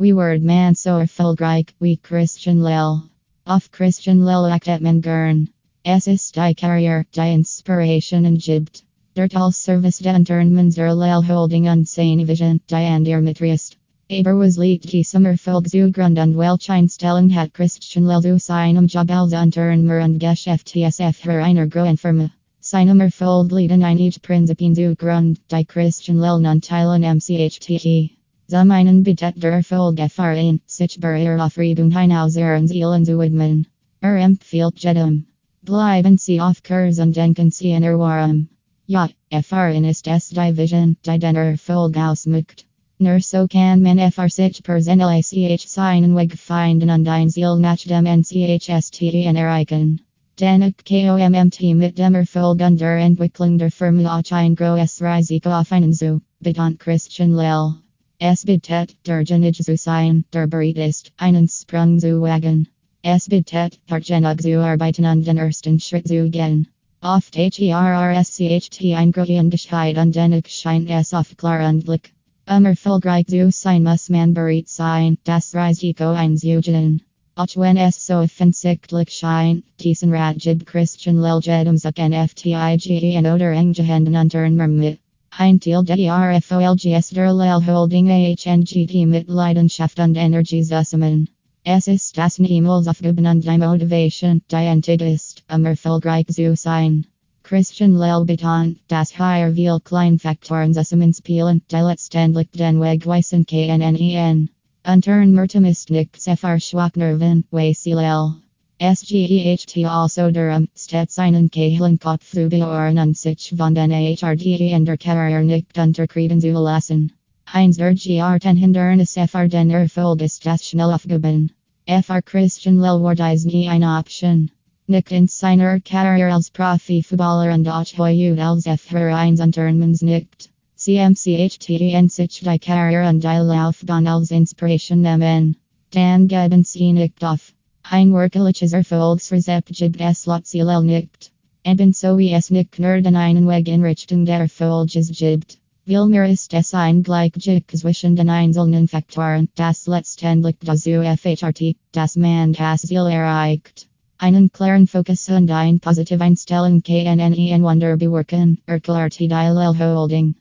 We word man so erfolgreich, we Christian Lell. Auf Christian Lell actet men gern. Es ist die Carrier, die Inspiration and Gibt. Der Tal Service den Turnmans Lell holding unsane Vision, die Andir Mitriest. Aber was liegt die Sommerfolg zu Grund und Welcheinstellung hat Christian Lell zu seinem um Job als Unternehmer und Geschäftsf für einer großen Firma. Seinem Erfolg liegen einige Prinzipien zu Grund, die Christian Lell nun teilen MCHTE. Zum einen betet der Erfolg erfahren, sich Barriere Aufregung hinauseren Zielen zu widmen. Er empfiehlt jedem. Bleiben Sie auf Kurs und denken Sie in Erwarm. Ja, erfahren ist es die Vision, die den Erfolg ausmacht. Nur so kann man FR sich personlich seinen Weg finden und ein Ziel nach dem NCHSTN erreichen. Danach KOMMT mit dem Erfolg und der Entwicklung der Firma auch ein großes Risiko auf einen zu. Beton Christian Lell. Es betet der Genage zu sein, der bereit ist, einen Sprung zu wagen. Es betet, hartgenug zu arbeiten und den ersten Schritt zu gehen. Oft HERRSCHT ein Großendigkeit und dennoch scheint es oft klar und blick. Um erfolgreich zu sein muss man bereit sein, das Risiko einzugehen. Auch wenn es so offensichtlich scheint, diesen Ratjib Christian Leljedum Zucken FTIGEN oder Engehenden Unternehmer mit. Ein Teil der RFOLGS der Lell Holding AHNGT mit Leidenschaft und Energie zusammen. Es ist das niemals aufgeben und die Motivation, die einzig ist, um zu sein. Christian Lell beton, das hier viel Kleinfaktoren zusammenspielen, die letztendlich den Weg weisen KNNEN. Unternehmertum ist nicht sehr schwachnerven, way Lell. SGEHT also Durham, stets einen Kahlen Kopf beohren und sich von den HRDE in der Karriere nicht unterkriegen zu lassen. Heinz der GR10 Hindernis FR den Erfolg ist das schnell aufgeben. FR Christian Lell Ward ist nie eine Option. Nicht in seiner Karriere als Profifußballer und auch heute als 1 Unternehmens nicht. CMCHTN sich die Karriere und die Laufbahn als Inspiration nehmen. Dan geben sie nicht auf. Ein wirkliches Erfolgsrezept gibt es Lotzilel nicht. Ebenso wie es nicht nur den einen Weg in Richtung der Erfolges gibt. Vielmehr ist es ein Gleichgewicht zwischen den einzelnen Faktoren, das letztendlich dazu FHRT, das man das Ziel erreicht. Einen klaren Fokus und ein positive Einstellung KNNE in Wunder bewerken, erklärt die Holding.